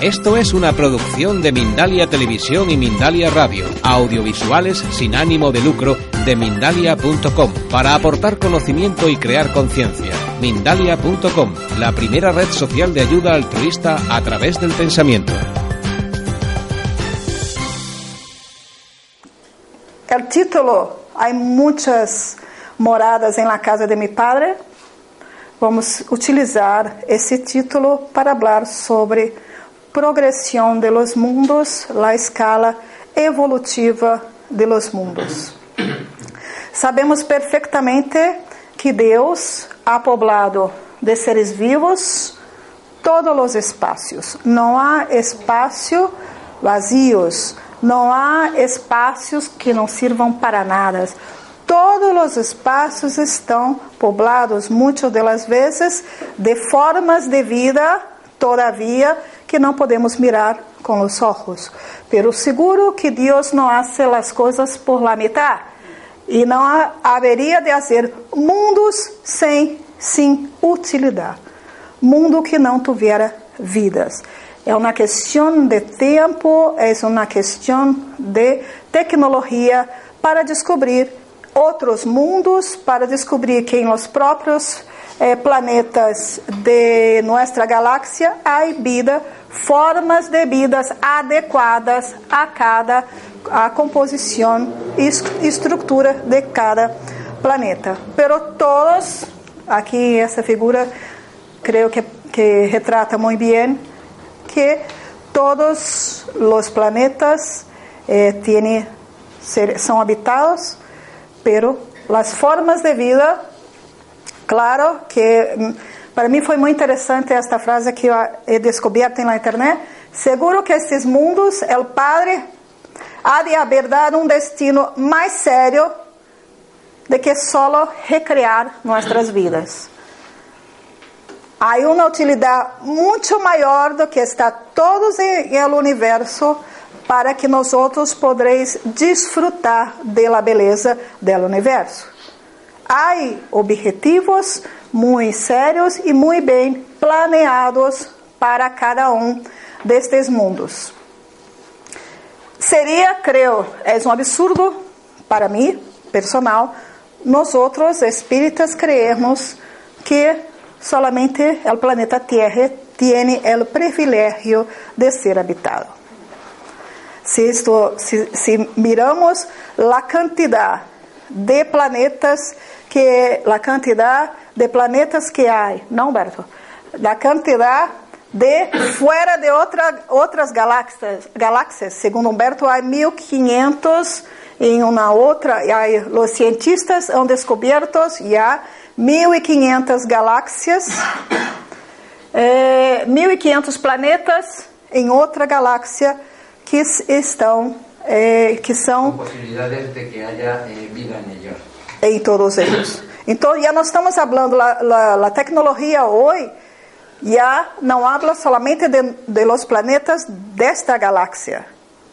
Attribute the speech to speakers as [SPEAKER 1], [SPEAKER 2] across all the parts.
[SPEAKER 1] esto es una producción de Mindalia Televisión y Mindalia Radio, audiovisuales sin ánimo de lucro de mindalia.com, para aportar conocimiento y crear conciencia. Mindalia.com, la primera red social de ayuda altruista a través del pensamiento.
[SPEAKER 2] El título, hay muchas moradas en la casa de mi padre, vamos utilizar esse título para falar sobre progressão de los mundos, la escala evolutiva de los mundos. Sabemos perfeitamente que Deus ha poblado de seres vivos todos os espaços. Não há espaço vazios, não há espaços que não sirvam para nada. Todos os espaços estão poblados, muitas das vezes, de formas de vida, todavia, que não podemos mirar com os olhos. Pero seguro que Deus não hace as coisas por la mitad. E não haveria de fazer mundos sem, sem utilidade. Mundo que não tivera vidas. É uma questão de tempo, é uma questão de tecnologia para descobrir outros mundos para descobrir que em os próprios eh, planetas de nossa galáxia há vida, formas de vidas adequadas a cada a composição e estrutura de cada planeta. Pero todos, aqui essa figura creio que, que retrata muito bem que todos os planetas eh, tiene, são habitados pero las formas de vida, claro que mm, para mim foi muito interessante esta frase que eu he descoberto na internet. Seguro que estes mundos, o Padre há de haber dado um destino mais sério de que solo recriar nossas vidas. Há uma utilidade muito maior do que está todos em el universo para que nós outros podereis desfrutar da beleza do universo. Há objetivos muito sérios e muito bem planeados para cada um destes mundos. Seria, creio, é um absurdo para mim, personal, nós outros espíritas creemos que solamente o planeta Terra tem o privilégio de ser habitado. Se, esto, miramos la cantidad de planetas que la cantidad de planetas que hay, não, Humberto, la cantidad de fuera de otra, outras galáxias, galáxias, segundo Humberto, há 1500 em uma outra, e os cientistas han descoberto já 1500 galáxias, eh, 1500 planetas em outra galáxia que estão, é, que são
[SPEAKER 3] possibilidades de que haya eh, vida em.
[SPEAKER 2] Em todos eles. Então, já nós estamos falando, a tecnologia hoje já não habla solamente de, de los planetas desta galáxia,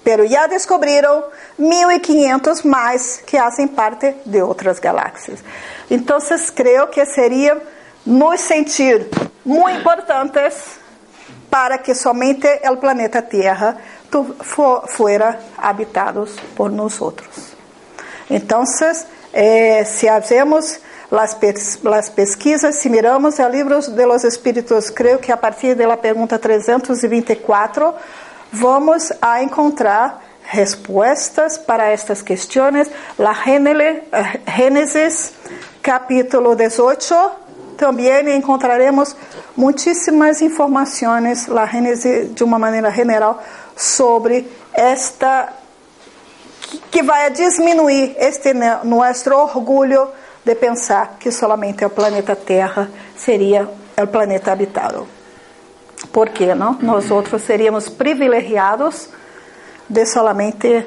[SPEAKER 2] pero já descobriram 1500 mais que fazem parte de outras galáxias. Então, creio que seria nos sentir muito importantes para que somente o planeta Terra fuera habitados por nosotros. Entonces, eh, si hacemos las, pes pesquisas, si miramos el libro de los espíritus, creo que a partir de la pregunta 324, vamos a encontrar respostas para estas questões. La Gênesis, capítulo 18, também encontraremos muitíssimas informações, la Gênesis de uma maneira general, sobre esta que vai diminuir este nosso orgulho de pensar que somente o planeta Terra seria o planeta habitado. Por quê, não? Nós outros seríamos privilegiados de solamente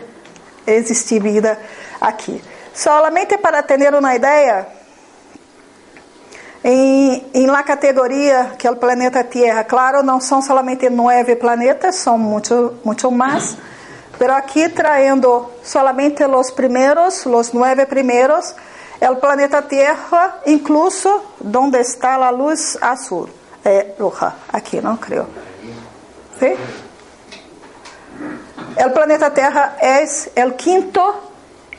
[SPEAKER 2] existir vida aqui. Solamente para ter uma ideia, em, em la que é o planeta Terra, claro, não são somente nove planetas, são muito, muito mais, mas aqui traindo solamente os primeiros, os nove primeiros, é o planeta Terra, incluso onde está a luz azul, é roja, aqui, não creio. ¿Sí? O planeta Terra é o quinto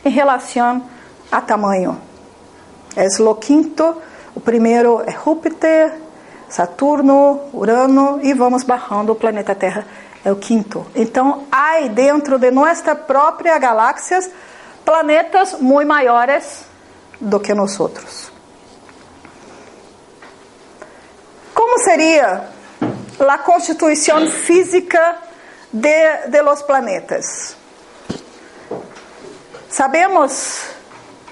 [SPEAKER 2] em relação a tamanho. É o quinto o primeiro é Júpiter, Saturno, Urano e vamos barrando o planeta Terra é o quinto. Então, há dentro de nossa própria galáxia planetas muito maiores do que nós outros. Como seria a constituição física de, de los planetas? Sabemos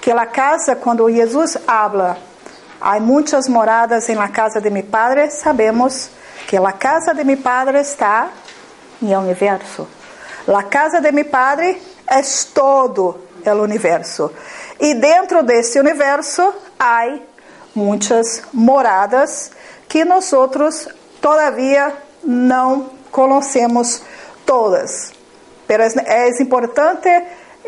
[SPEAKER 2] que a casa, quando Jesus habla Há muitas moradas em la casa de mi padre. Sabemos que a casa de mi padre está em universo. La casa de mi padre é todo o universo. E dentro desse universo há muitas moradas que nós outros todavia não conhecemos todas. Mas é importante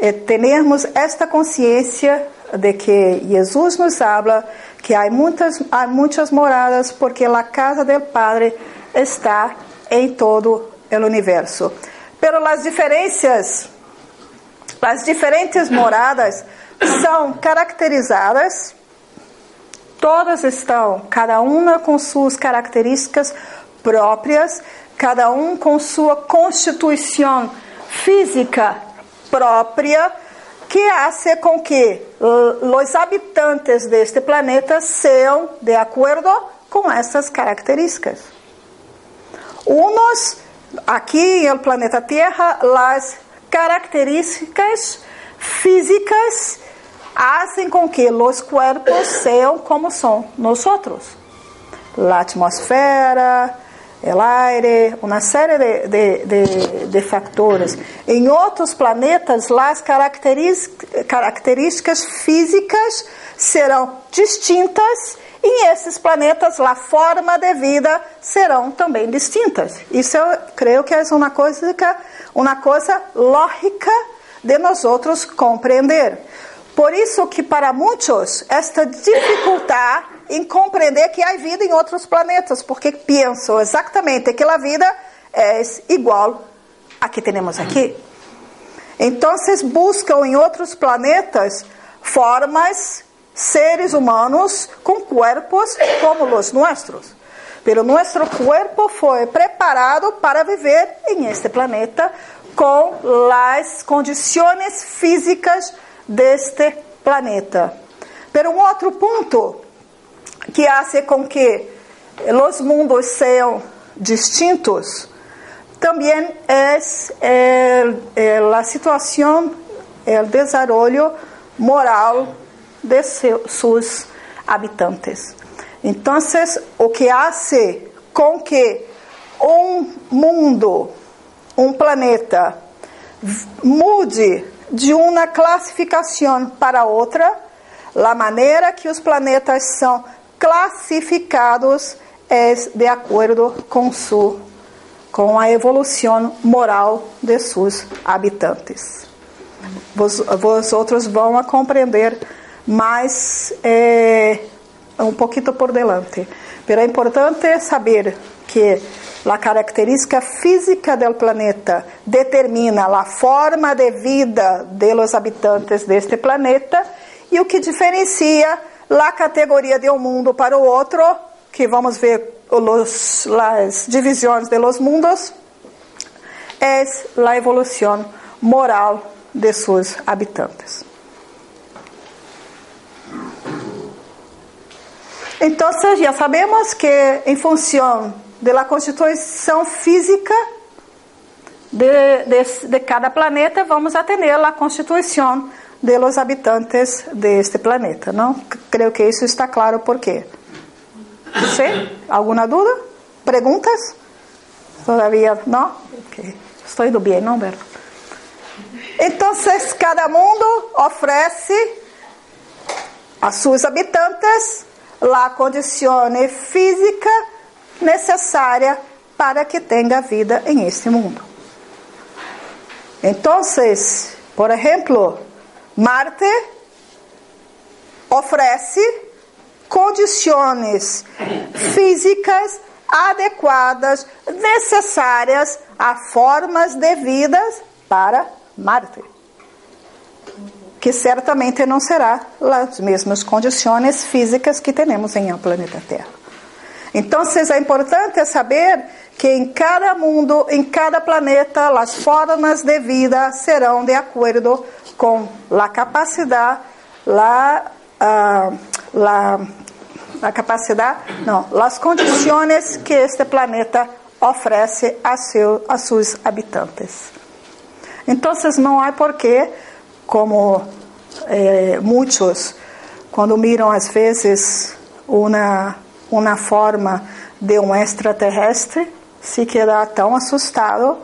[SPEAKER 2] eh, termos esta consciência de que Jesus nos habla que há muitas, há muitas moradas porque a casa do Padre está em todo o universo. Pero as diferenças, as diferentes moradas são caracterizadas, todas estão, cada uma com suas características próprias, cada um com sua constituição física própria, que hace com que os habitantes deste planeta sejam de acordo com essas características. Unos, aqui no planeta Terra, as características físicas fazem com que os corpos sejam como são nós outros. A atmosfera, o aire, uma série de, de, de, de, factores. Em outros planetas, as características físicas serão distintas e esses planetas a forma de vida serão também distintas. Isso eu creio que é uma coisa, uma coisa lógica de nós outros compreender. Por isso que para muitos esta dificuldade em compreender que há vida em outros planetas, porque pensam exatamente que a vida é igual a que temos aqui. Então, buscam em outros planetas formas, seres humanos com corpos como os nossos. Pero nosso corpo foi preparado para viver em este planeta com as condições físicas deste planeta. Pero um outro ponto que hace com que os mundos sejam distintos é, é a situação, é o desenvolvimento moral de seus habitantes. Então, o que hace com que um mundo, um planeta, mude de uma classificação para outra, a maneira que os planetas são classificados de acordo com su com a evolução moral de seus habitantes. Vos, outros vão a compreender mais é, um pouquinho por delante. Pero é importante saber que a característica física do planeta determina a forma de vida de los habitantes deste planeta e o que diferencia a categoria de um mundo para o outro, que vamos ver os, as divisões de los mundos, é a evolução moral de seus habitantes. Então, já sabemos que, em função da constituição física de, de, de, cada planeta, vamos atender a constituição de los habitantes de este planeta, não? Creio que isso está claro por quê. ¿Sí? ¿Alguna duda? ¿Preguntas? Todavía no? Okay. Estou indo bem, não, Berto? Então, cada mundo oferece a seus habitantes a condição física necessária para que tenha vida em este mundo. Então, por exemplo, Marte oferece condições físicas adequadas, necessárias a formas de vida para Marte. Que certamente não será as mesmas condições físicas que temos em o planeta Terra. Então, é importante saber que em cada mundo, em cada planeta, as formas de vida serão de acordo com a capacidade, a, uh, la a capacidade, não, as condições que este planeta oferece a, seu, a seus habitantes. Então, não há porquê, como eh, muitos, quando miram às vezes uma, uma forma de um extraterrestre, se quedar tão assustado.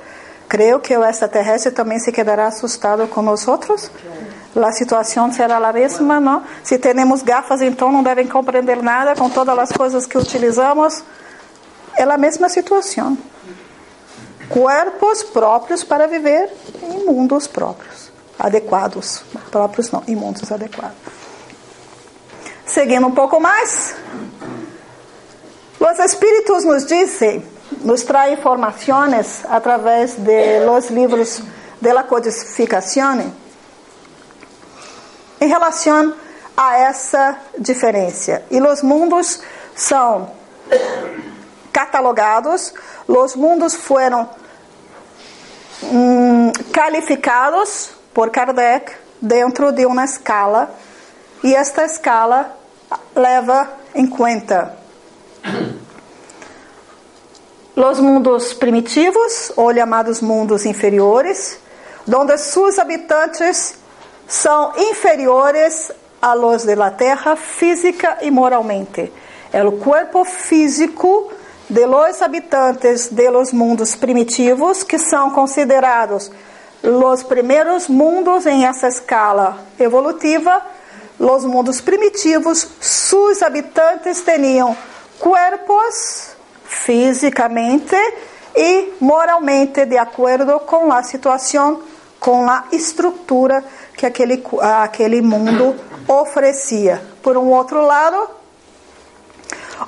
[SPEAKER 2] Creio que o extraterrestre também se quedará assustado com nós outros a situação será a mesma, não? Se temos gafas, então não devem compreender nada com todas as coisas que utilizamos. É a mesma situação. Corpos próprios para viver em mundos próprios, adequados. Próprios não, em mundos adequados. Seguindo um pouco mais, os Espíritos nos dizem, nos traem informações através de los livros de la codificação em relação a essa diferença. E os mundos são catalogados, os mundos foram hum, calificados por Kardec dentro de uma escala, e esta escala leva em conta os mundos primitivos, ou chamados mundos inferiores, onde seus habitantes são inferiores a los de la terra física e moralmente. É o corpo físico de los habitantes de los mundos primitivos que são considerados os primeiros mundos em essa escala evolutiva. Los mundos primitivos, seus habitantes tinham corpos fisicamente e moralmente de acordo com a situação, com a estrutura que aquele, aquele mundo oferecia. Por um outro lado,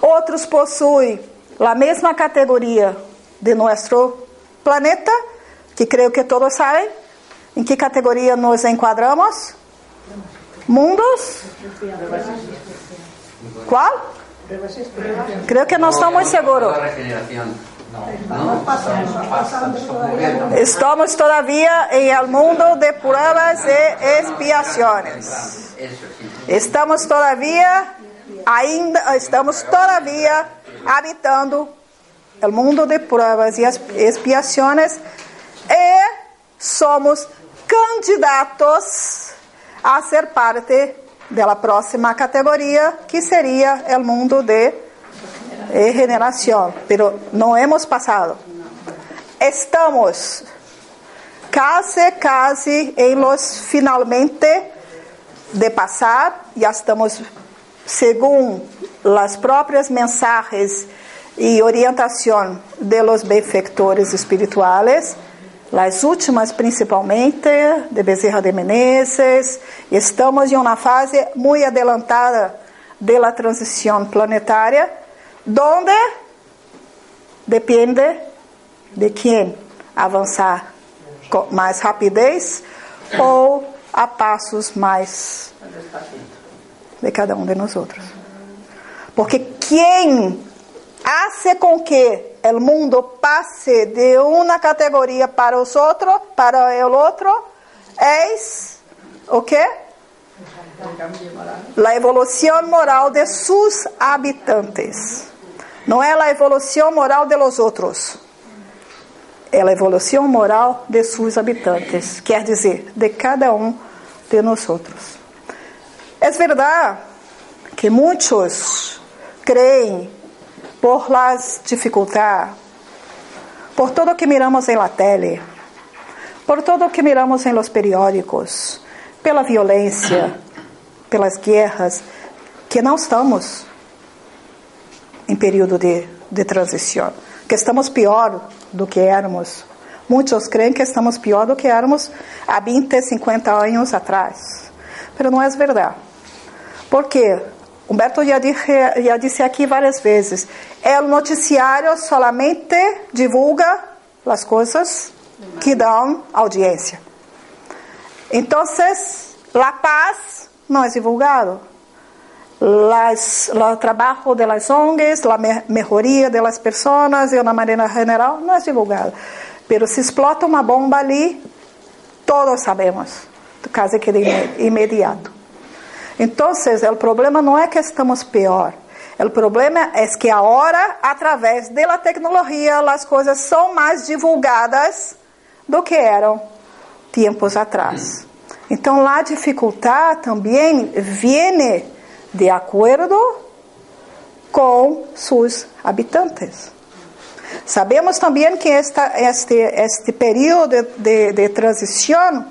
[SPEAKER 2] outros possuem a mesma categoria de nosso planeta, que creio que todos sabem. Em que categoria nos enquadramos? Mundos? Qual? Creio que não estamos seguros. Estamos todavía. en el mundo de pruebas e expiaciones. Estamos todavía ainda estamos todavía habitando el mundo de pruebas y expiaciones e somos candidatos a ser parte de la próxima categoria que seria el mundo de regeneración, pero no hemos pasado. Estamos casi, casi en los finalmente de pasar, ya estamos, según las propias mensajes y orientación de los benfectores espirituales, las últimas principalmente, de Bezerra de Menezes, estamos em uma fase muito adelantada de la transição planetária, donde depende de quem avançar com mais rapidez ou a passos mais de cada um de nós outros. Porque quem hace com que o mundo passe de uma categoria para os outros, para o outro, é o que? A evolução moral de seus habitantes. Não é a evolução moral de los outros. É a evolução moral de seus habitantes, quer dizer, de cada um de nós outros. É verdade que muitos creem por las dificuldades, por todo que miramos em la tele, por todo que miramos em los periódicos, pela violência, pelas guerras, que não estamos em período de, de transição, que estamos pior do que éramos. Muitos creem que estamos pior do que éramos há 20, 50 anos atrás. Mas não é verdade. Porque Humberto já disse, já disse aqui várias vezes, o noticiário solamente divulga as coisas que dão audiência. Então, a paz não é divulgado. O trabalho das ONGs, a melhoria das pessoas de uma maneira geral não é divulgado. Mas se explota uma bomba ali, todos sabemos, quase que de imediato. Então, o problema não é que estamos pior. O problema é que agora, através da tecnologia, as coisas são mais divulgadas do que eram tempos atrás. Então, a dificuldade também vem de acordo com seus habitantes. Sabemos também que esta, este, este período de, de, de transição,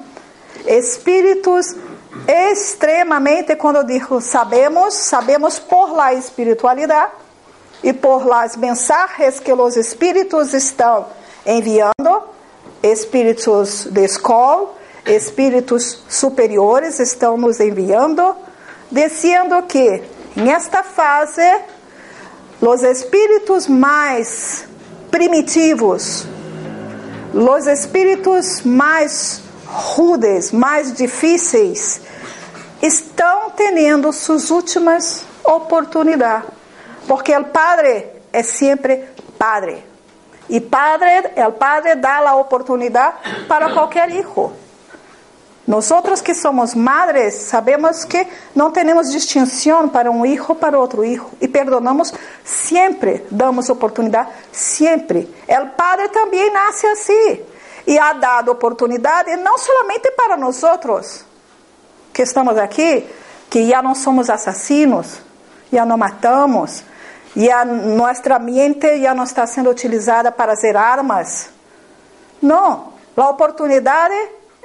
[SPEAKER 2] espíritos extremamente, quando eu digo sabemos, sabemos por la espiritualidade e por las mensagens que os espíritos estão enviando, espíritos de escola, espíritos superiores estão nos enviando, dizendo que nesta fase os espíritos mais primitivos, os espíritos mais rudes, mais difíceis, estão tendo suas últimas oportunidades. Porque o Padre é sempre Padre. E Padre, o Padre dá a oportunidade para qualquer hijo. Nós que somos madres sabemos que não temos distinção para um hijo para outro hijo e perdonamos sempre, damos oportunidade sempre. O Padre também nasce assim e ha dado oportunidade não somente para nós outros que estamos aqui, que já não somos assassinos, já não matamos, já nossa mente já não está sendo utilizada para ser armas. Não, a oportunidade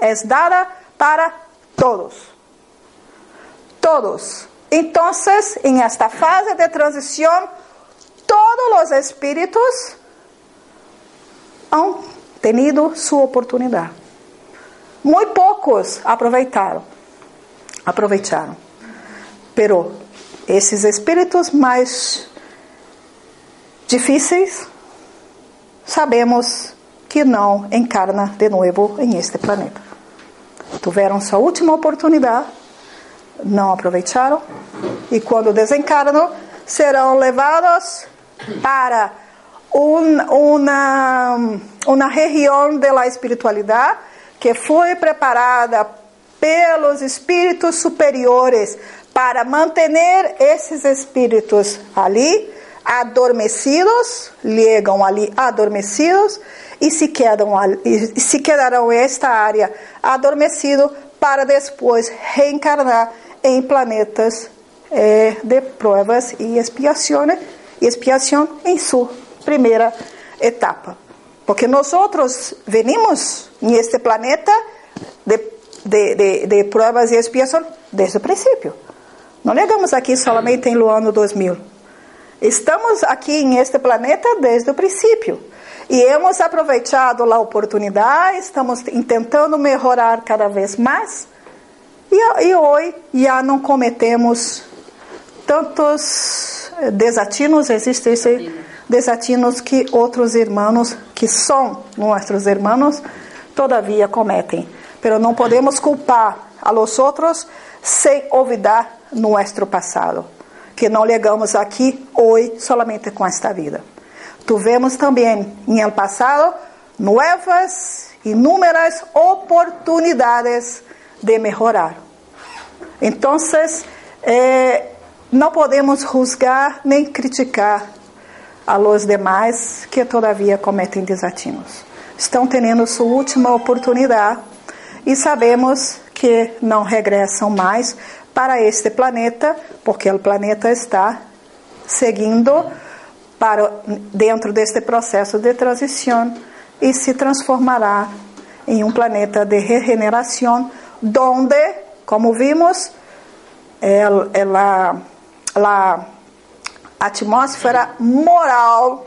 [SPEAKER 2] é dada para todos. Todos. Então, em esta fase de transição, todos os espíritos han tenido sua oportunidade. Muito poucos aproveitaram. Aproveitaram. Pero esses espíritos mais difíceis, sabemos que não encarna de novo em este planeta tiveram sua última oportunidade, não aproveitaram e quando desencarnam serão levados para um, uma, uma região da espiritualidade que foi preparada pelos espíritos superiores para manter esses espíritos ali adormecidos, ligam ali adormecidos e se, quedam, e se quedarão esta área adormecido para depois reencarnar em planetas eh, de provas e expiações, expiação em sua primeira etapa. Porque nós outros venimos neste planeta de, de, de, de provas e expiação desde o princípio. Não chegamos aqui somente em ano 2000. Estamos aqui neste planeta desde o princípio. E hemos aproveitado a oportunidade, estamos tentando melhorar cada vez mais. E, e hoje já não cometemos tantos desatinos, existem desatinos que outros irmãos, que são nossos irmãos, todavia cometem. Pero não podemos culpar a los outros sem olvidar nosso passado, que não chegamos aqui hoje solamente com esta vida. Tuvemos também, em el passado, novas, inúmeras oportunidades de melhorar. Então, eh, não podemos juzgar nem criticar a los demais que todavia cometem desatinos. Estão tendo sua última oportunidade e sabemos que não regressam mais para este planeta, porque o planeta está seguindo para dentro deste processo de transição e se transformará em um planeta de regeneração, donde, como vimos, ela, a atmosfera moral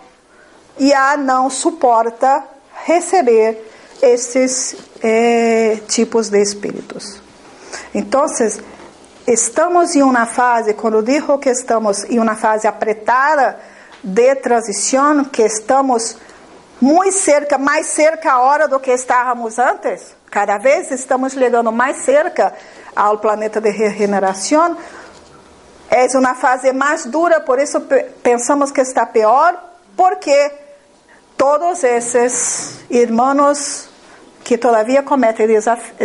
[SPEAKER 2] já não suporta receber esses eh, tipos de espíritos. Então, estamos em uma fase, quando digo que estamos em uma fase apretada de transição, que estamos muito cerca, mais cerca agora do que estávamos antes, cada vez estamos chegando mais cerca ao planeta de regeneração. É uma fase mais dura, por isso pensamos que está pior, porque todos esses irmãos que todavia cometem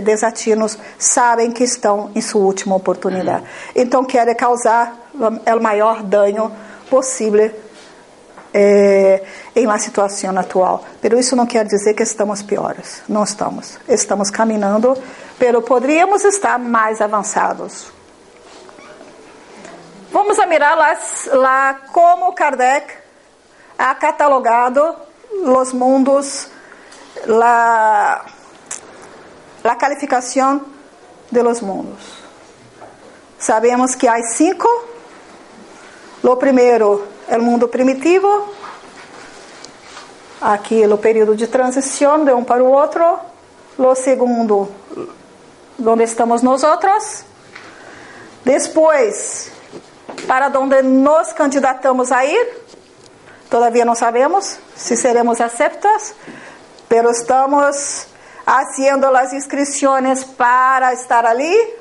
[SPEAKER 2] desatinos sabem que estão em sua última oportunidade. Então querem causar o maior dano possível é, em uma situação atual. Mas isso não quer dizer que estamos piores. Não estamos. Estamos caminhando, mas poderíamos estar mais avançados. Vamos a mirar lá, lá como Kardec ha catalogado os mundos, la, la calificação de los mundos. Sabemos que há cinco. O primeiro é o mundo primitivo. Aqui o período de transição de um para o outro. O segundo, onde estamos nós outros. Depois, para onde nos candidatamos a ir. Todavia não sabemos se seremos aceitos, pero estamos haciendo as inscrições para estar ali.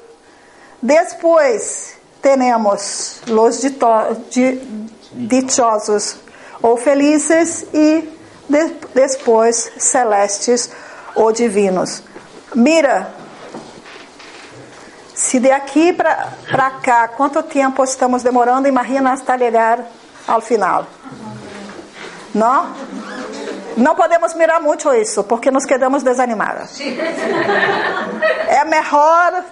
[SPEAKER 2] Depois, temos os dichosos ou felizes e de, depois celestes ou divinos. Mira, se de aqui para cá, quanto tempo estamos demorando, imagina hasta chegar ao final. Não? Não podemos mirar muito isso, porque nos quedamos desanimados. É melhor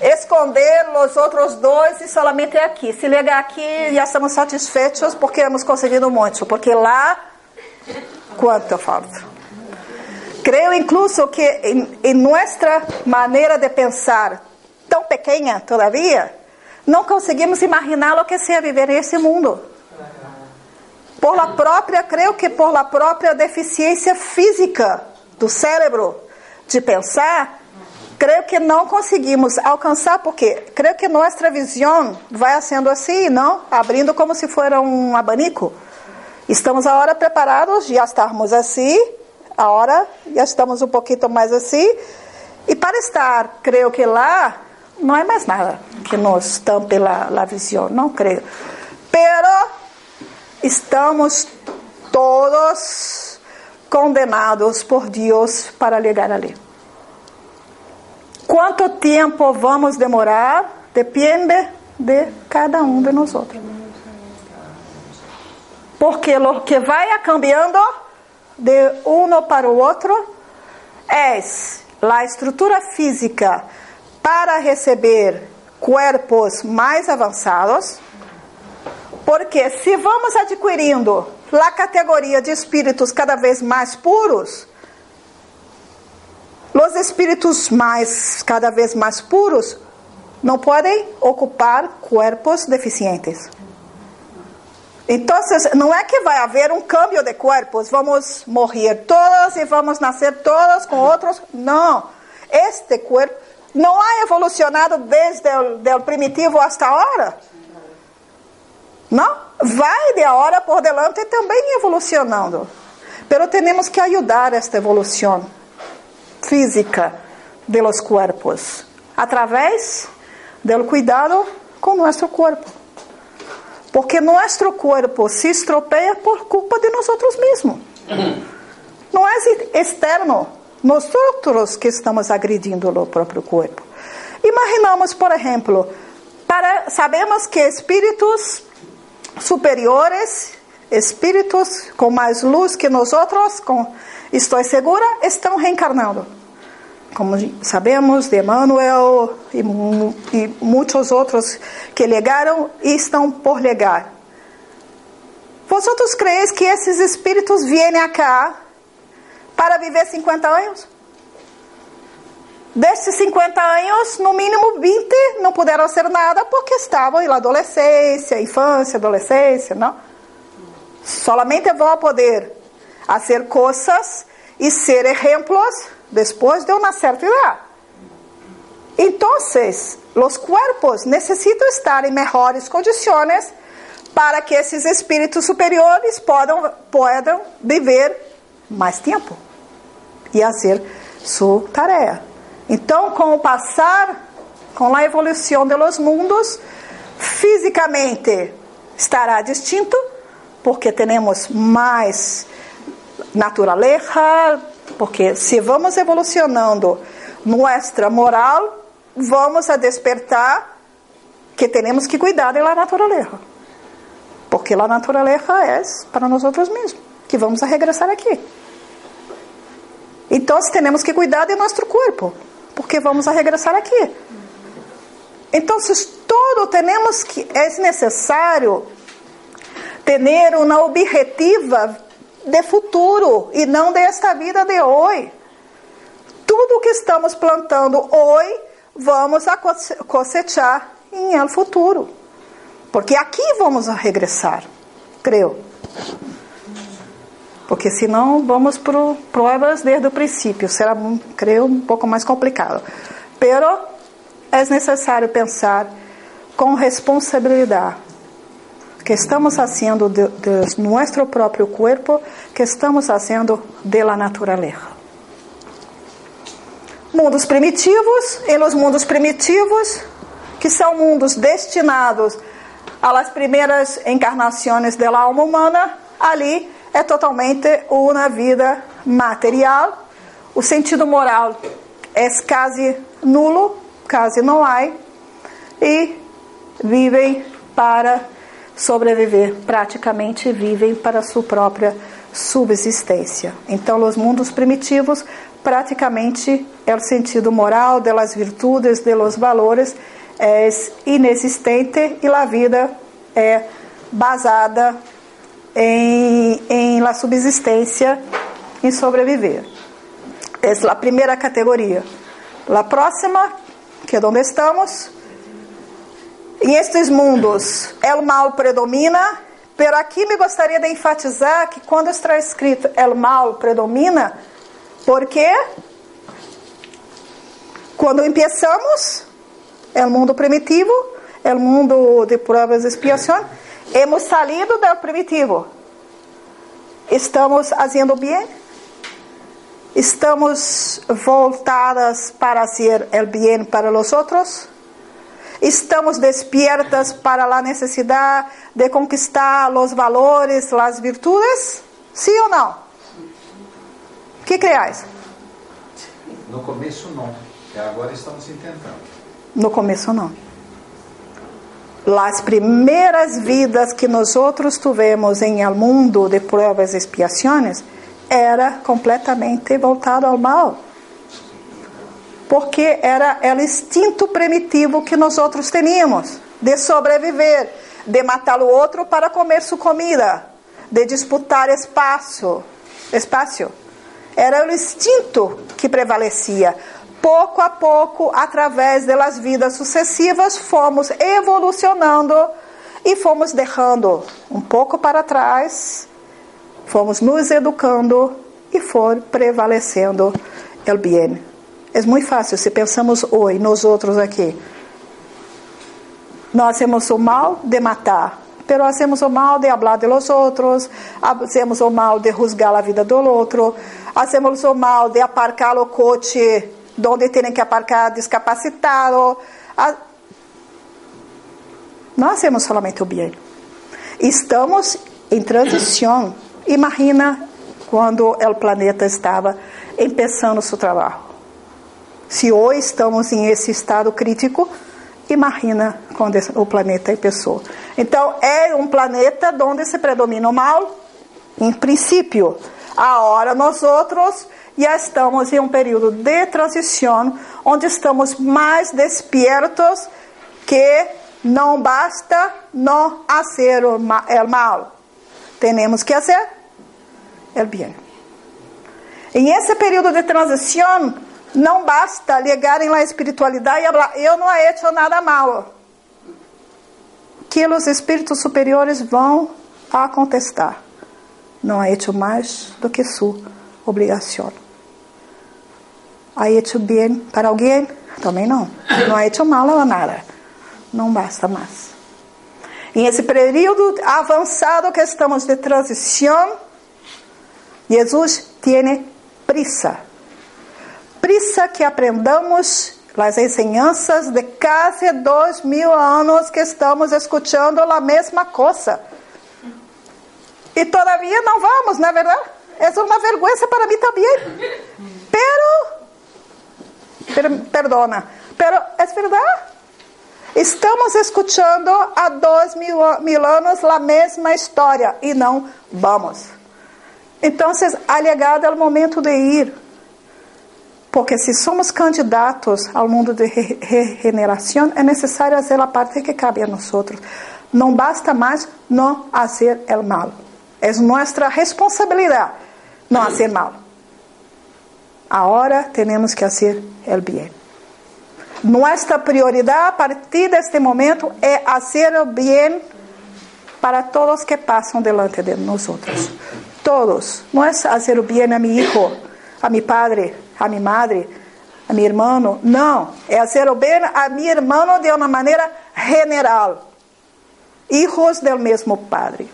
[SPEAKER 2] esconder os outros dois e somente aqui. Se ligar aqui, já estamos satisfeitos porque hemos conseguido muito, porque lá, quanto falta? Creio incluso que em, em nossa maneira de pensar, tão pequena todavia, não conseguimos imaginar o que seja viver nesse mundo. Por la própria, creio que por la própria deficiência física do cérebro de pensar, creio que não conseguimos alcançar, porque creio que nossa visão vai sendo assim, não? Abrindo como se fosse um abanico. Estamos agora preparados, já estamos assim, agora já estamos um pouquinho mais assim. E para estar, creio que lá, não é mais nada que nos tampe a, a visão, não creio. Pero estamos todos condenados por Deus para chegar ali. Quanto tempo vamos demorar? Depende de cada um de nós. Porque o que vai cambiando de um para o outro é a estrutura física para receber corpos mais avançados. Porque se vamos adquirindo a categoria de espíritos cada vez mais puros, os espíritos mais, cada vez mais puros, não podem ocupar corpos deficientes. Então, não é que vai haver um câmbio de corpos, vamos morrer todos e vamos nascer todos com outros. Não. Este corpo não ha evolucionado desde o primitivo hasta agora. Não? Vai de hora por delante também evolucionando. Pero temos que ajudar esta evolução física de los cuerpos através do cuidado com nosso corpo. Porque nosso corpo se estropeia por culpa de nós mesmos. Não é externo, nós que estamos agredindo o próprio corpo. Imaginamos, por exemplo, para sabemos que espíritos superiores, espíritos com mais luz que nós outros, com estou segura, estão reencarnando. Como sabemos de Emmanuel e, e muitos outros que legaram e estão por legar. Vosotros crees que esses espíritos vêm cá viver 50 anos. Desses 50 anos, no mínimo 20 não puderam ser nada porque estavam na adolescência, infância, adolescência, não? Solamente vão poder fazer coisas e ser exemplos depois de uma certa idade. Então, os corpos necessitam estar em melhores condições para que esses espíritos superiores possam, possam viver mais tempo e fazer sua tarefa. Então, com o passar, com a evolução dos mundos, fisicamente estará distinto, porque temos mais natureza, porque se vamos evolucionando nossa moral, vamos a despertar que temos que cuidar da natureza. Porque a natureza é para nós mesmos, que vamos a regressar aqui. Então, temos que cuidar de nosso corpo porque vamos a regressar aqui. Então, todo temos que é necessário ter uma objetiva de futuro e não desta vida de hoje. Tudo que estamos plantando hoje, vamos a cosechar em el futuro. Porque aqui vamos a regressar, creio. Porque senão vamos por provas desde o princípio. Será, creio, um pouco mais complicado. Pero é necessário pensar com responsabilidade que estamos fazendo de, nosso próprio corpo, que estamos fazendo de la natureza. Mundos primitivos, e nos mundos primitivos, que são mundos destinados às primeiras encarnações da alma humana, ali é totalmente uma vida material. O sentido moral é quase nulo, quase não há, e vivem para sobreviver, praticamente vivem para sua própria subsistência. Então, os mundos primitivos, praticamente, é o sentido moral das virtudes, de los valores, é inexistente e a vida é basada em, em la subsistência, em sobreviver. Essa é a primeira categoria. A próxima, que é onde estamos, em estes mundos, o mal predomina, pero aqui me gostaria de enfatizar que quando está escrito o mal predomina, porque quando começamos, é o mundo primitivo, é o mundo de provas e expiação, Hemos salido do primitivo. Estamos fazendo bem? Estamos voltadas para fazer o bem para os outros? Estamos despiertas para a necessidade de conquistar os valores, as virtudes? Sim ou não? O que creais?
[SPEAKER 4] No começo não, agora estamos tentando.
[SPEAKER 2] No começo não as primeiras vidas que nós outros tivemos em el mundo de provas e expiações era completamente voltado ao mal. Porque era o instinto primitivo que nós outros teníamos de sobreviver, de matar o outro para comer sua comida, de disputar espaço, espaço. Era o instinto que prevalecia pouco a pouco, através das vidas sucessivas, fomos evolucionando e fomos deixando um pouco para trás, fomos nos educando e foi prevalecendo o bem. É muito fácil se pensamos hoje, nós outros aqui. Nós temos o mal de matar, pero hacemos o mal de falar de los outros, hacemos o mal de juzgar a vida do outro, hacemos o mal de aparcar o coche onde tem que aparcar discapacitado. Nós hacemos solamente o bem. Estamos em transição. Imagina quando o planeta estava começando seu trabalho. Se hoje estamos em esse estado crítico, imagina quando o planeta começou. Então, é um planeta onde se predomina o mal, em princípio. Agora, nós outros já estamos em um período de transição onde estamos mais despiertos que não basta não fazer o mal. Temos que fazer o bem. Em esse período de transição, não basta ligar em la espiritualidade e falar, eu não he hecho nada mal. Que os espíritos superiores vão a contestar. Não ha hecho mais do que sua obrigação. Ha hecho bem para alguém? Também não. Não ha hecho mal a nada. Não basta mais. Em esse período avançado que estamos de transição, Jesus tem prisa. Prisa que aprendamos as enseñanças de quase dois mil anos que estamos escutando a mesma coisa. E todavia não vamos, não é verdade? É uma vergonha para mim também. Pero, per, perdona, pero é verdade. Estamos escutando há dois mil, mil anos a mesma história e não vamos. Então, ha chegado o momento de ir. Porque se somos candidatos ao mundo de regeneração, é necessário fazer a parte que cabe a nós. Não basta mais não fazer o mal. É nossa responsabilidade não fazer mal. Agora temos que fazer o bem. Nossa prioridade a partir deste momento é fazer o bem para todos que passam delante de nós. Todos. Não é fazer o bem a meu filho, a meu padre, a minha madre, a meu irmão. Não. É fazer o bem a meu irmão de uma maneira general. Hijos do mesmo Padre.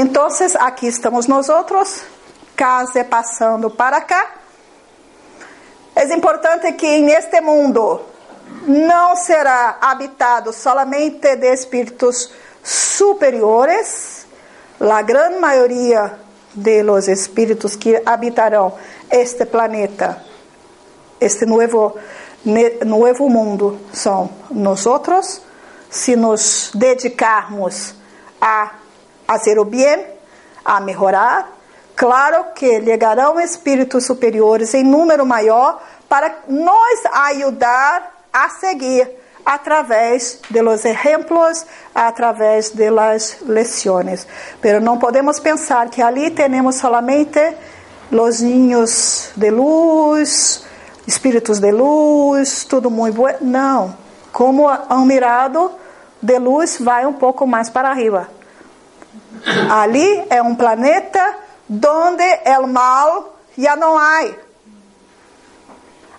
[SPEAKER 2] Então, aqui estamos nós outros, case passando para cá. É importante que neste mundo não será habitado solamente de espíritos superiores, a grande maioria de los espíritos que habitarão este planeta, este novo, novo mundo, são nós outros, se nos dedicarmos a fazer o bem, a melhorar. Claro que chegarão espíritos superiores em número maior para nos ajudar a seguir através de los através de las lecciones. Pero não podemos pensar que ali temos solamente los niños de luz, espíritos de luz, tudo muito bom. Não. Como um mirado de luz vai um pouco mais para arriba. Ali é um planeta donde el mal já não há.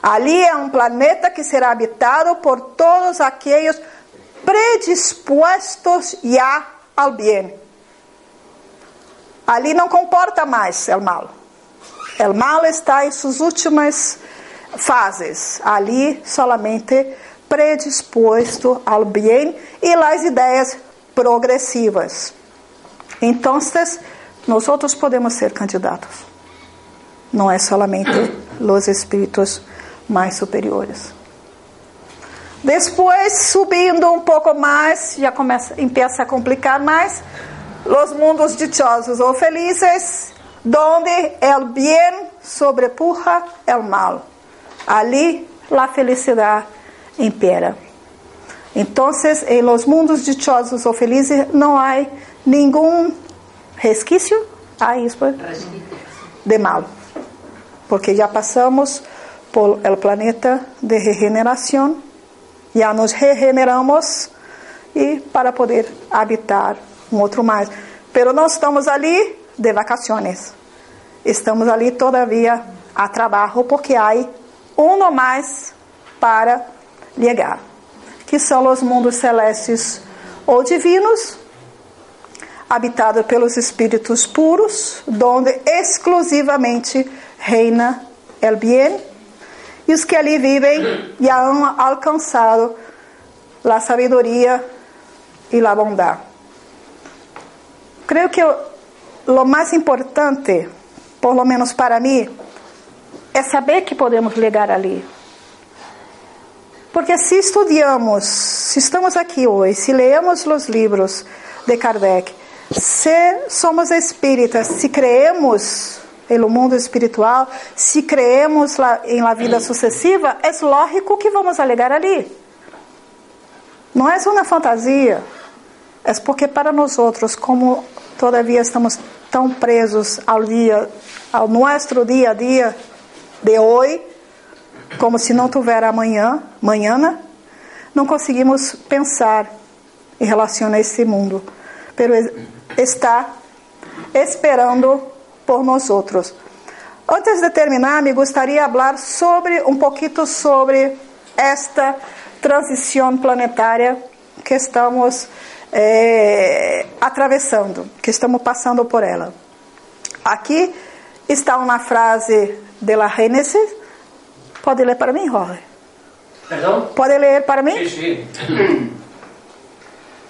[SPEAKER 2] Ali é um planeta que será habitado por todos aqueles predispostos já ao bem. Ali não comporta mais o mal. O mal está em suas últimas fases. Ali solamente predisposto ao bem e as ideias progressivas. Então, nós podemos ser candidatos. Não é solamente os espíritos mais superiores. Depois, subindo um pouco mais, já começa, empieza a complicar mais, os mundos dichosos ou felizes, donde el bien sobrepuja el mal. Ali, a felicidade impera. Então, em los mundos dichosos ou felizes, não há nenhum resquício, há isso de mal. Porque já passamos por el planeta de regeneração, já nos regeneramos e para poder habitar um outro mais. Pero não estamos ali de vacações. Estamos ali todavia a trabalho porque há um mais para chegar, que são os mundos celestes ou divinos, habitados pelos espíritos puros, onde exclusivamente reina el bien e os que ali vivem já han alcançado a sabedoria e a bondade. Creio que o mais importante, por lo menos para mim, é saber que podemos chegar ali. Porque se estudamos, se estamos aqui hoje, se leemos os livros de Kardec, se somos espíritas, se creemos pelo mundo espiritual, se creemos em la vida sucessiva, é lógico que vamos alegar ali. Não é uma fantasia. É porque para nós outros, como todavia estamos tão presos ao dia ao nosso dia a dia de hoje, como se não tivesse amanhã, manhã, não conseguimos pensar em relação a esse mundo, mas está esperando por nós outros. Antes de terminar, me gostaria de falar sobre um pouquinho sobre esta transição planetária que estamos é, atravessando, que estamos passando por ela. Aqui está uma frase de la Gênesis. Pode ler para mim, Jorge?
[SPEAKER 5] ¿Perdón?
[SPEAKER 2] Pode ler para mim?
[SPEAKER 5] Sí, sí.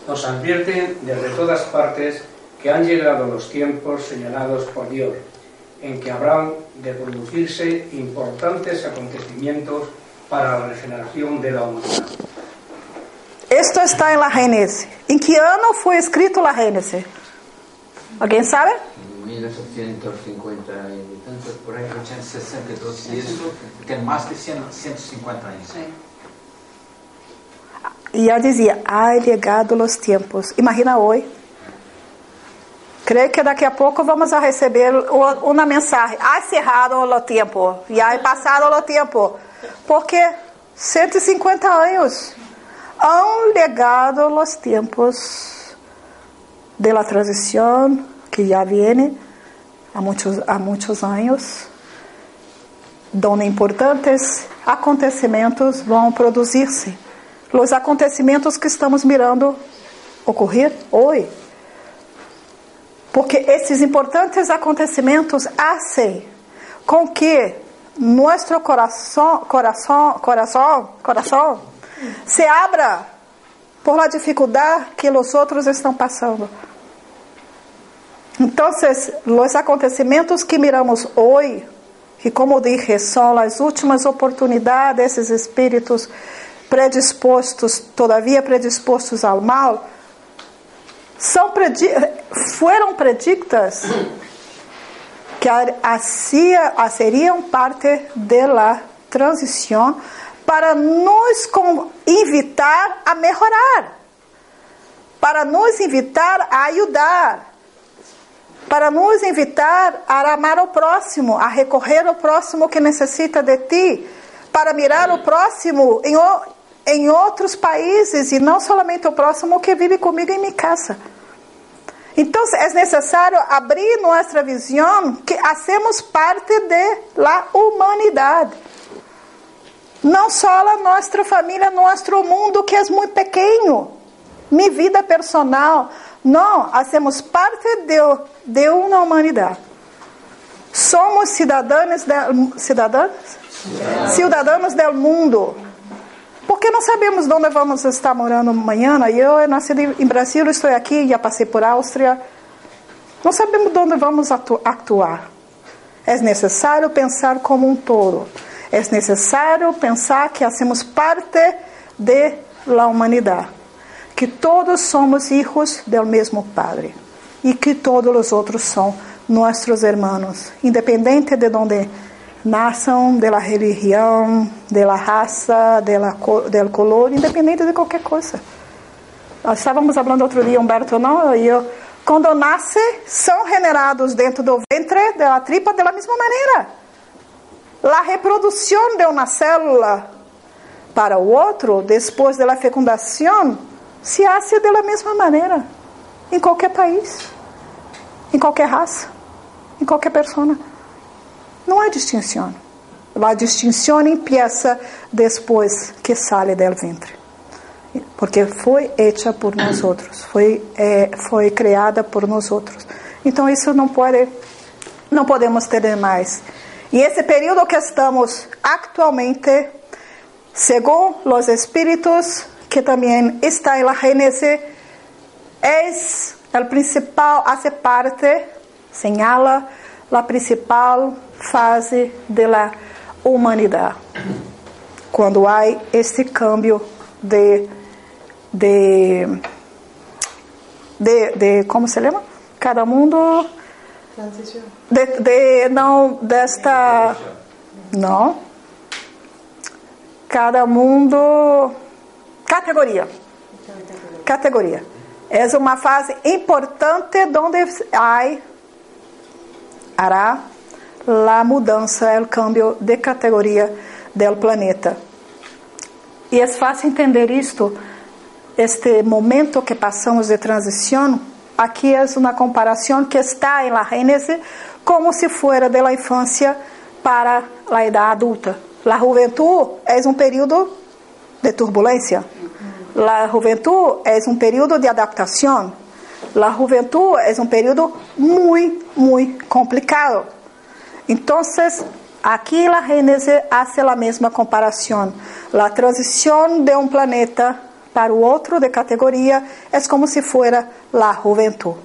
[SPEAKER 5] Nos advierten desde todas partes que han llegado los tiempos señalados por Dios, en que habrán de producirse importantes acontecimientos para la regeneración de la humanidad.
[SPEAKER 2] Esto está em la Gênesis. Em que ano foi escrito la Gênesis? Alguém sabe?
[SPEAKER 3] 1950 e tanto, por aí.
[SPEAKER 4] 1962, isso tem mais de 100, 150 anos.
[SPEAKER 2] E já dizia, ai, legado los tiempos. Imagina hoje. Creio que daqui a pouco vamos a receber uma mensagem. Ai, cerrado o tempo. E ai, passado o tempo. Porque 150 anos han legado los tiempos de la transición que ya viene há muitos, há muitos anos, donde importantes acontecimentos vão produzir-se. Os acontecimentos que estamos mirando ocorrer hoje. Porque esses importantes acontecimentos fazem com que nosso coração, coração, coração, coração se abra por la dificuldade que os outros estão passando. Então, os acontecimentos que miramos hoje, e como dije, são as últimas oportunidades desses espíritos predispostos, todavia predispostos ao mal, são predi foram predictas que hacia, seriam parte da transição para nos invitar a melhorar, para nos invitar a ajudar, para nos invitar a amar o próximo, a recorrer ao próximo que necessita de ti, para mirar o próximo em, em outros países e não somente o próximo que vive comigo em minha casa. Então é necessário abrir nossa visão que hacemos parte da humanidade. Não só a nossa família, nosso mundo que é muito pequeno, minha vida personal, não, hacemos parte de, de uma humanidade. Somos cidadãos, de, cidadãos? Cidadãos do mundo. Porque não sabemos onde vamos estar morando amanhã. Eu nasci em Brasil, estou aqui, já passei por Áustria. Não sabemos onde vamos atuar. É necessário pensar como um todo. É necessário pensar que hacemos parte de la humanidade que todos somos hijos do mesmo Padre e que todos os outros são nossos irmãos, independente de onde nasçam, da religião, da raça, do color, independente de qualquer coisa. Nós estávamos falando outro dia, Humberto, não? Eu, quando nasce, são generados dentro do ventre da tripa da mesma maneira. A reprodução de uma célula para o outro, depois da fecundação, se hace da mesma maneira em qualquer país, em qualquer raça, em qualquer pessoa. Não há distinção. A distinção empieza depois que sale del ventre. Porque foi hecha por nós outros, foi, é, foi criada por nós outros. Então isso não pode, não podemos ter mais. E esse período que estamos atualmente, segundo os espíritos que também está em la Gênesis, es el principal, hace parte, señala la principal fase de la humanidade. Quando há esse cambio de, de, de, de como se chama? Cada mundo de, de não desta não cada mundo Categoria. Categoria. É uma fase importante onde há, hará a mudança, o cambio de categoria do planeta. E é fácil entender isto, este momento que passamos de transição. Aqui é uma comparação que está em la Gênesis como se fuera de la infância para a idade adulta. La juventude é um período de turbulência. La juventude é um período de adaptação. La juventude é um período muito, muito complicado. Então, aqui la Gênesis hace a mesma comparação. A transição de um planeta para o outro de categoria é como se fosse a juventude,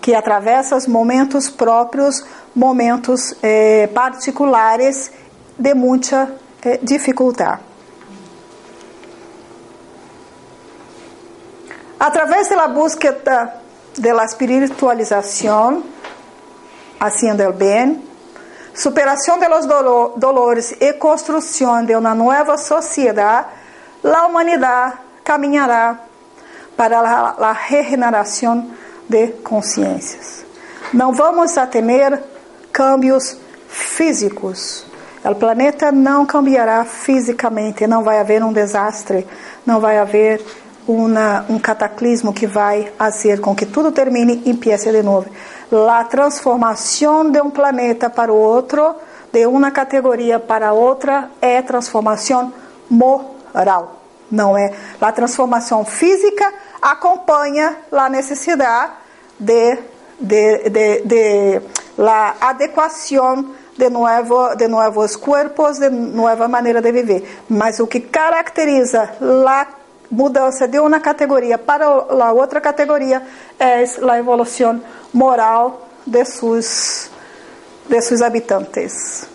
[SPEAKER 2] que atravessa os momentos próprios, momentos eh, particulares de muita eh, dificuldade. Através da búsqueda da espiritualização, haciendo el bem, superação de los dolores e construção de uma nova sociedade, a humanidade caminhará para a regeneração de consciências. Não vamos a temer cambios físicos. O planeta não cambiará fisicamente, não vai haver um desastre, não vai haver uma, um cataclismo que vai fazer com que tudo termine e empiece de novo. A transformação de um planeta para outro, de uma categoria para outra, é transformação moral. Não é? A transformação física acompanha a necessidade de, de, de, de la adequação de, novo, de novos corpos, de nova maneira de viver. Mas o que caracteriza a mudança de uma categoria para a outra categoria é a evolução moral de seus, de seus habitantes.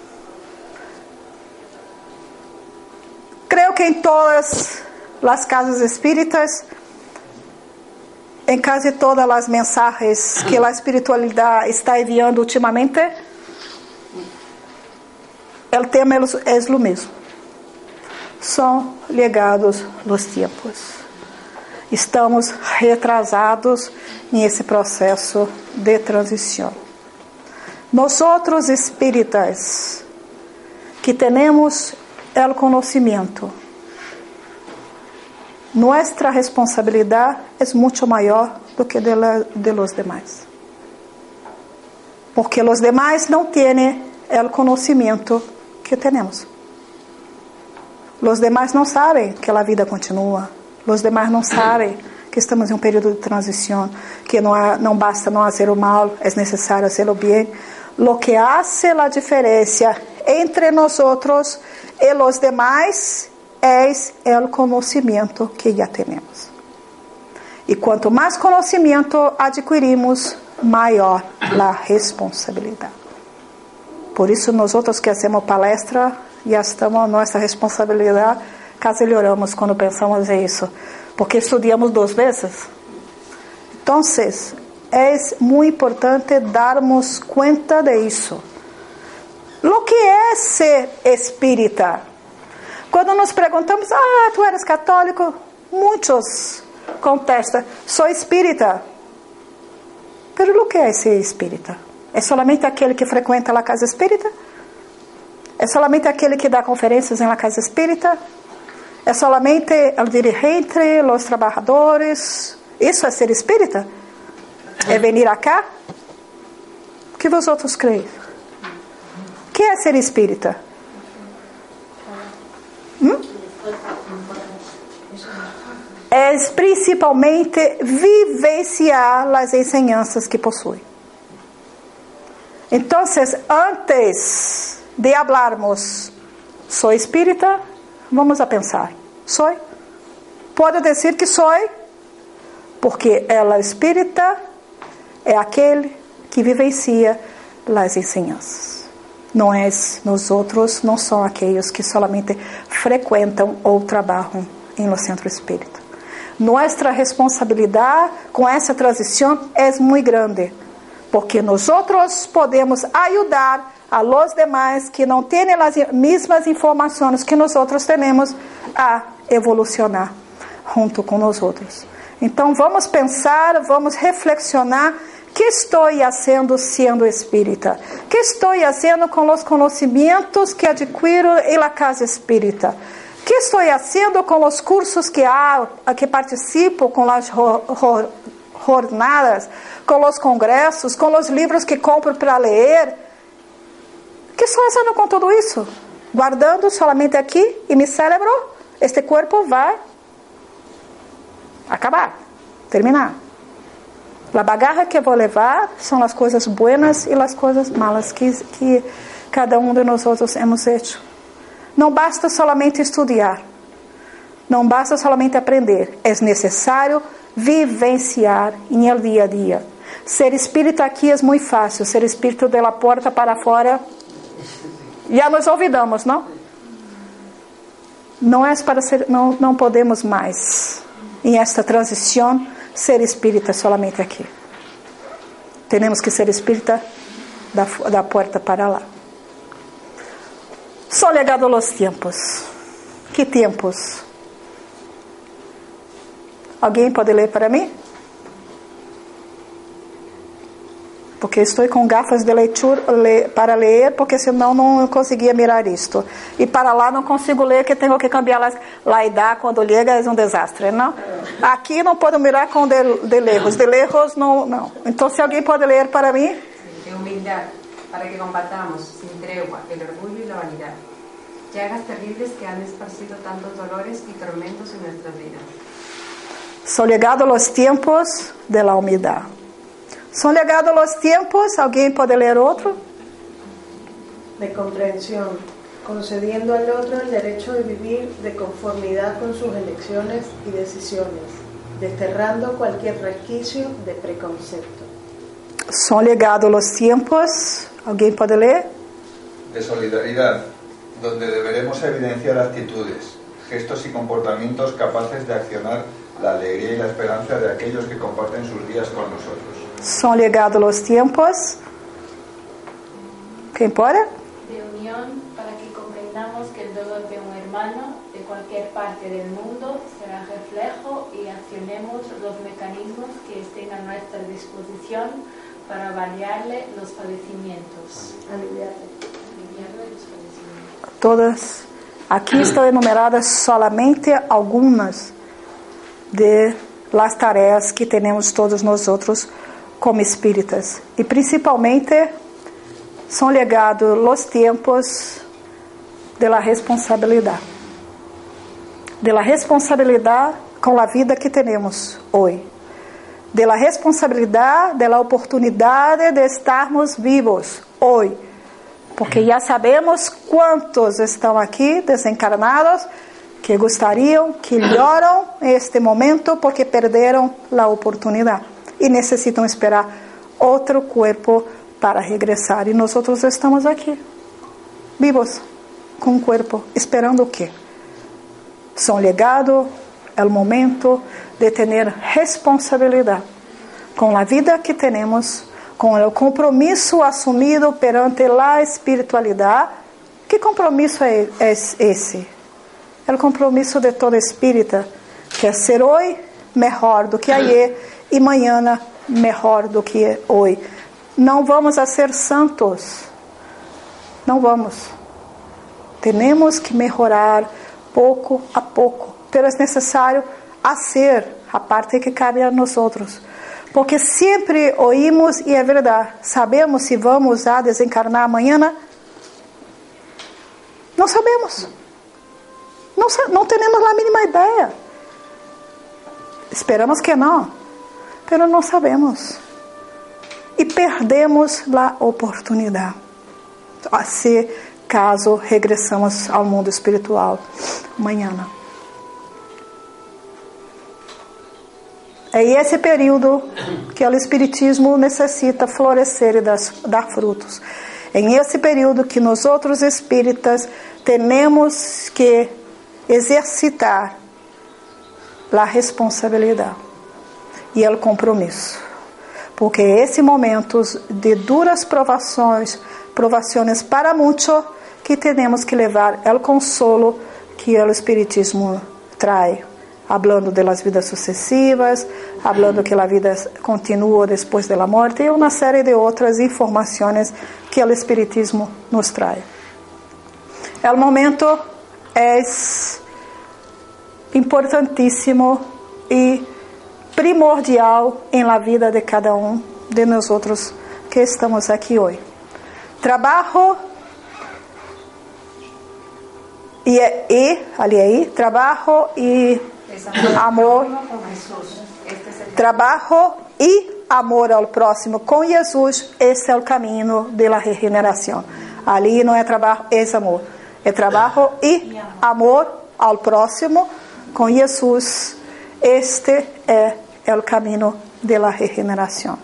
[SPEAKER 2] Creio que em todas as casas espíritas, em quase todas as mensagens que a espiritualidade está enviando ultimamente, o tema é o mesmo são ligados os tempos. Estamos retrasados nesse processo de transição. Nós outros espíritas que temos o conhecimento, nossa responsabilidade é muito maior do que de, la, de los demais. Porque os demais não têm o conhecimento que temos. Os demais não sabem que a vida continua. Os demais não sabem que estamos em um período de transição, que não, há, não basta não fazer o mal, é necessário fazer o bem. Lo que hace a diferença entre nós outros e os demais é o conhecimento que já temos. E quanto mais conhecimento adquirimos, maior a responsabilidade. Por isso, nós outros que hacemos palestra, e estamos a nossa responsabilidade caso oramos quando pensamos isso, porque estudamos duas vezes. Então, é muito importante darmos conta de isso. O que é ser espírita? Quando nos perguntamos, ah, tu eres católico? Muitos contestam, sou espírita. Mas o que é ser espírita? É somente aquele que frequenta a casa espírita? É solamente aquele que dá conferências na casa espírita? É solamente o dirigente, os trabalhadores? Isso é ser espírita? É vir acá? O que vós outros creem? O que é ser espírita? Hum? É principalmente vivenciar as ensinanças que possui. Então, antes de hablarmos, sou espírita? Vamos a pensar. Sou? Pode dizer que sou, porque ela espírita é aquele que vivencia as ensinanças. Não é nós outros, não são aqueles que solamente frequentam ou trabalham em no centro espírita. Nossa responsabilidade com essa transição é muito grande, porque nós outros podemos ajudar a los demais que não têm as mesmas informações que nós outros temos a evolucionar junto com nós outros. Então vamos pensar, vamos reflexionar que estou fazendo sendo espírita? Que estou fazendo com os conhecimentos que adquiro em la casa espírita? Que estou fazendo com os cursos que há, que participo, com as jornadas, com os congressos, com os livros que compro para ler? Que estou fazendo com tudo isso? Guardando solamente aqui e meu cérebro, este corpo vai acabar, terminar. A bagarra que eu vou levar são as coisas buenas e as coisas malas que, que cada um de nós outros hemos feito. Não basta solamente estudar, não basta solamente aprender, é necessário vivenciar em el dia a dia. Ser espírito aqui é muito fácil, ser espírito de la porta para fora, já nos olvidamos, não? Não é para ser, não, não podemos mais em esta transição ser espírita solamente aqui. Temos que ser espírita da, da porta para lá. Só legado aos tempos. Que tempos? Alguém pode ler para mim? Porque estou com gafas de leitura para ler, porque senão não conseguia mirar isto. E para lá não consigo ler, que tenho que cambiar lá, lá e dar quando chega é um desastre, não? Aqui não posso mirar com de, de lejos, de lejos não, não. Então se alguém pode ler para mim?
[SPEAKER 6] De humildade, para que combatamos sem tregua o orgulho e a vanidade. Llagas terribles que han esparcido tantos dolores e tormentos em nossas vidas.
[SPEAKER 2] São legados os tempos de la humildade. São legados os tempos, alguém pode ler outro?
[SPEAKER 7] De compreensão, concediendo al otro el derecho de vivir de conformidad con sus elecciones y decisiones, desterrando cualquier resquicio de preconcepto.
[SPEAKER 2] São legados os tempos, alguém pode ler?
[SPEAKER 4] De solidaridad, donde deberemos evidenciar actitudes, gestos y comportamientos capaces de accionar la alegría y la esperanza de aquellos que comparten sus días con nosotros.
[SPEAKER 2] São legados os tempos. Quem pode?
[SPEAKER 8] De unión para que comprendamos que el dolor de un hermano de cualquier parte del mundo será reflejo y accionemos los mecanismos que estén a nuestra disposición para variarle los padecimientos. Los.
[SPEAKER 2] Todas. Aqui estão enumeradas solamente algumas de las tarefas que temos todos nós outros como espíritas. E principalmente são legados os tempos de la responsabilidade. De la responsabilidade com a vida que temos hoje. De responsabilidade, de la oportunidade de estarmos vivos hoje. Porque já sabemos quantos estão aqui desencarnados que gostariam, que lloram este momento porque perderam a oportunidade e necessitam esperar outro corpo para regressar. E nós outros estamos aqui, vivos, com um corpo, esperando o quê? São legado, é o momento de ter responsabilidade com a vida que temos, com o compromisso assumido perante a espiritualidade. Que compromisso é esse? É o compromisso de todo espírita, que é ser hoje melhor do que ayer e amanhã melhor do que hoje. Não vamos a ser santos. Não vamos. Temos que melhorar pouco a pouco. Pero é necessário ser a parte que cabe a nós outros. Porque sempre oímos e é verdade. Sabemos se vamos a desencarnar amanhã? Não sabemos. Não, não temos a mínima ideia. Esperamos que não mas não sabemos. E perdemos a oportunidade. Se caso regressamos ao mundo espiritual amanhã. É esse período que o Espiritismo necessita florescer e dar frutos. É esse período que nós outros espíritas temos que exercitar a responsabilidade e o compromisso. Porque esse momento de duras provações, provações para muito, que temos que levar o consolo que o Espiritismo traz hablando de las vidas sucessivas, hablando que a vida continua depois da morte e uma série de outras informações que o Espiritismo nos traz. O momento é importantíssimo e primordial em la vida de cada um de nós outros que estamos aqui hoje. Trabalho e, e ali aí, trabalho e amor, trabalho e amor ao próximo com Jesus, esse é o caminho da regeneração. Ali não é trabalho, é amor. É trabalho e amor ao próximo com Jesus. Este é, é o caminho da regeneração.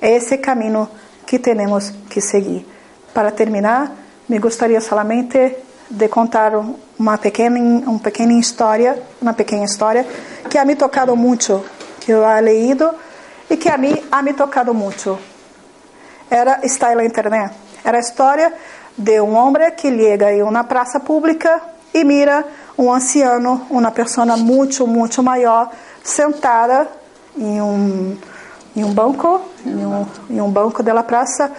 [SPEAKER 2] É esse caminho que temos que seguir. Para terminar, me gostaria somente de contar uma pequena, uma pequena história, uma pequena história que ha me tocado muito, que eu he leído e que a mim ha me tocado muito. Era está na internet. Era a história de um homem que chega em uma praça pública e mira um anciano, uma pessoa muito, muito maior, sentada em um em um banco, em um, em um banco da praça,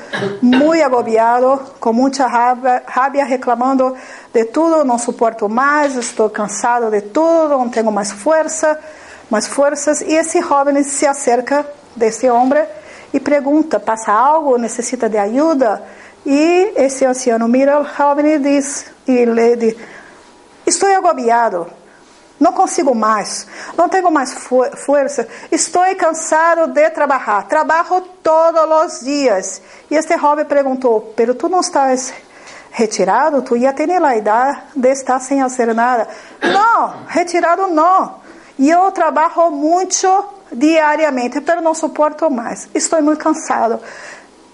[SPEAKER 2] muito agobiado, com muita raiva, raiva, reclamando de tudo, não suporto mais, estou cansado de tudo, não tenho mais força, mais forças. E esse jovem se acerca desse homem e pergunta: passa algo? Necessita de ajuda? E esse anciano mira o jovem e diz, e lhe diz: Estou agobiado não consigo mais, não tenho mais força, estou cansado de trabalhar, trabalho todos os dias. E este jovem perguntou: Pero tu não estás retirado? Tu já tens a idade de estar sem fazer nada. Não, retirado não. Eu trabalho muito diariamente, pero não suporto mais. Estou muito cansado.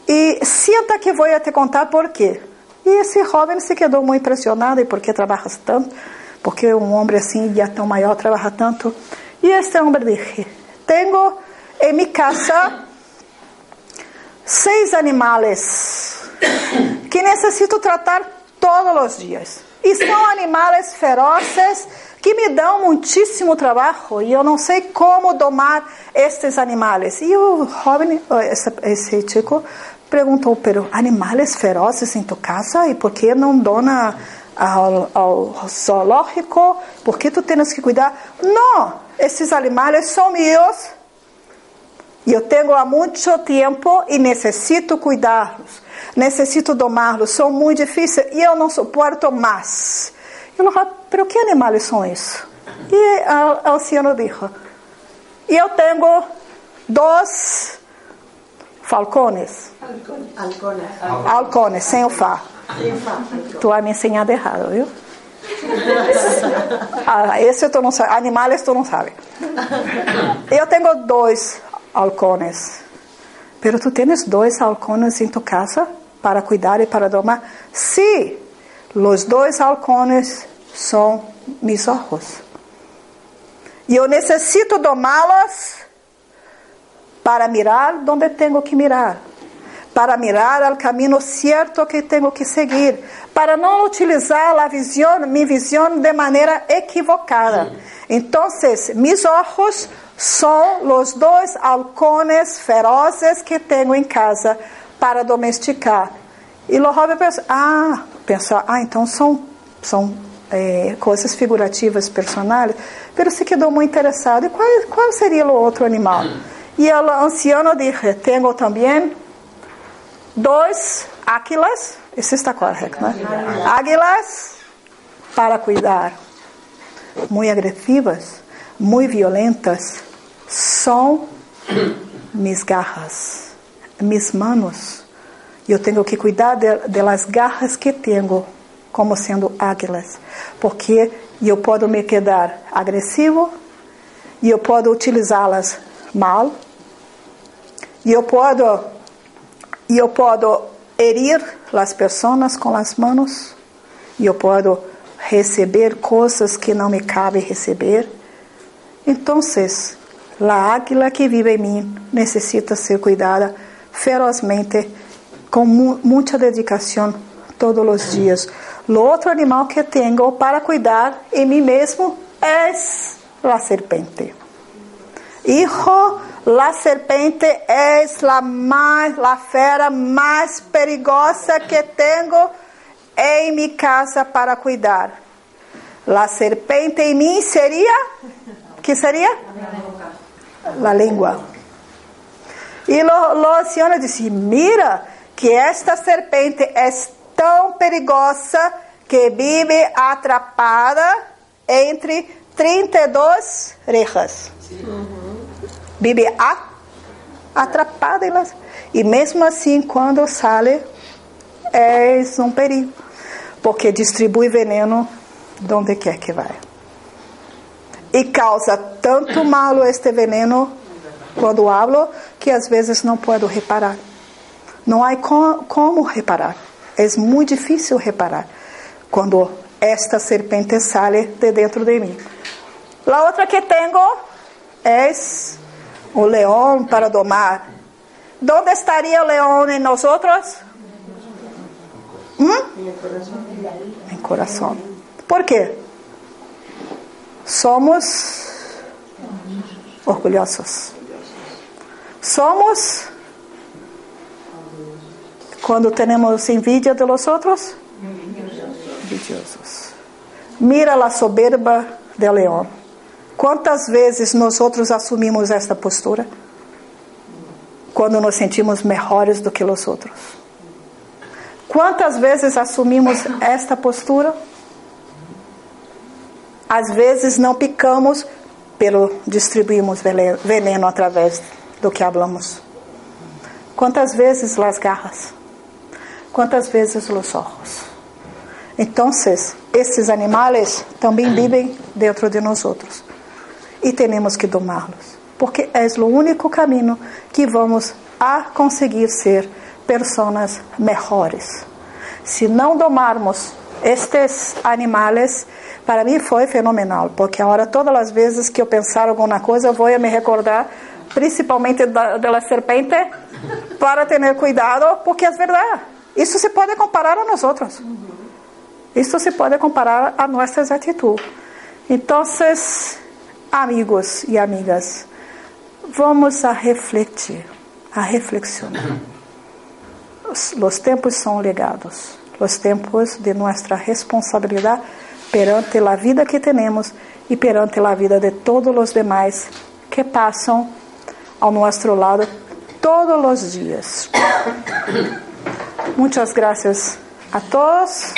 [SPEAKER 2] E sinta que vou te contar por quê. E esse jovem se quedou muito impressionado. E por que trabalhas tanto? Porque um homem assim, já tão maior, trabalha tanto. E este homem disse: Tenho em minha casa seis animais que necessito tratar todos os dias. E são animais ferozes que me dão muitíssimo trabalho e eu não sei como domar estes animais. E o jovem, esse, esse chico, perguntou: Pero animais ferozes em tua casa e por que não dona ao, ao zoológico, porque tu tens que cuidar. Não, esses animais são meus. Eu tenho há muito tempo e necessito cuidá-los. Necessito domá-los. São muito difíceis e eu não suporto mais. Eu falei, pero que animais são esses? E o anciano disse, eu tenho dois falcones. Halcones. Halcones, sem o fá. Tu vai me ensinar errado, viu? Ah, esse tu não sabe. Animais tu não sabe. Eu tenho dois halcones. Pero tu tens dois halcones em tua casa para cuidar e para domar? Sim, os dois halcones são meus ojos. E eu necessito domá-los para mirar onde tenho que mirar para mirar al caminho certo que tenho que seguir, para não utilizar a visão, minha visão de maneira equivocada. Então, meus olhos são os dois halcones ferozes que tenho em casa para domesticar. E o Robert pensa, ah, pensa, ah, então são, são é, coisas figurativas, personais, mas se quedou muito interessado. E qual, qual seria o outro animal? E o anciano disse, tenho também Dois, águilas, isso está correto, né? Águilas para cuidar. Muito agressivas, muito violentas, são minhas garras, minhas manos. Eu tenho que cuidar das garras que tenho, como sendo águilas, porque eu posso me quedar agressivo e eu posso utilizá-las mal, e eu posso e eu posso herir as pessoas com as mãos, e eu posso receber coisas que não me cabe receber. Então, a águila que vive em mim necessita ser cuidada ferozmente, com mu muita dedicação todos os dias. O outro animal que tenho para cuidar em mim mesmo é la serpiente. Hijo, la serpiente es la la fera más perigosa que tengo en mi casa para cuidar. La serpiente en mí sería, ¿qué sería? La. Y los, los ancianos dicen, mira que esta serpiente es tan perigosa que vive atrapada entre 32 rejas. Vive a, atrapada em las... E mesmo assim, quando sale, é um perigo. Porque distribui veneno donde quer que vai. E causa tanto mal este veneno quando hablo que às vezes não posso reparar. Não há como reparar. É muito difícil reparar quando esta serpente sale de dentro de mim. A outra que tenho é o leão para domar. Onde estaria o leão em nós outros? Hum? Em coração. Por quê? Somos orgulhosos. Somos quando temos envidia de los outros? Envidiosos. Mira a soberba de leão. Quantas vezes nós outros assumimos esta postura? Quando nos sentimos melhores do que os outros. Quantas vezes assumimos esta postura? Às vezes não picamos, pelo distribuímos veneno através do que hablamos. Quantas vezes las garras? Quantas vezes os olhos? Então, esses animais também vivem dentro de nós outros. E temos que domá-los, porque é o único caminho que vamos a conseguir ser pessoas melhores. Se não domarmos estes animais, para mim foi fenomenal, porque agora todas as vezes que eu pensar alguma coisa, eu vou me recordar principalmente da, da serpente, para ter cuidado, porque é verdade. Isso se pode comparar a nós outros. Isso se pode comparar a nossas atitudes. Então, amigos e amigas, vamos a refletir, a reflexionar. Os, os tempos são legados, os tempos de nossa responsabilidade perante a vida que temos e perante a vida de todos os demais que passam ao nosso lado todos os dias. Muchas gracias a todos.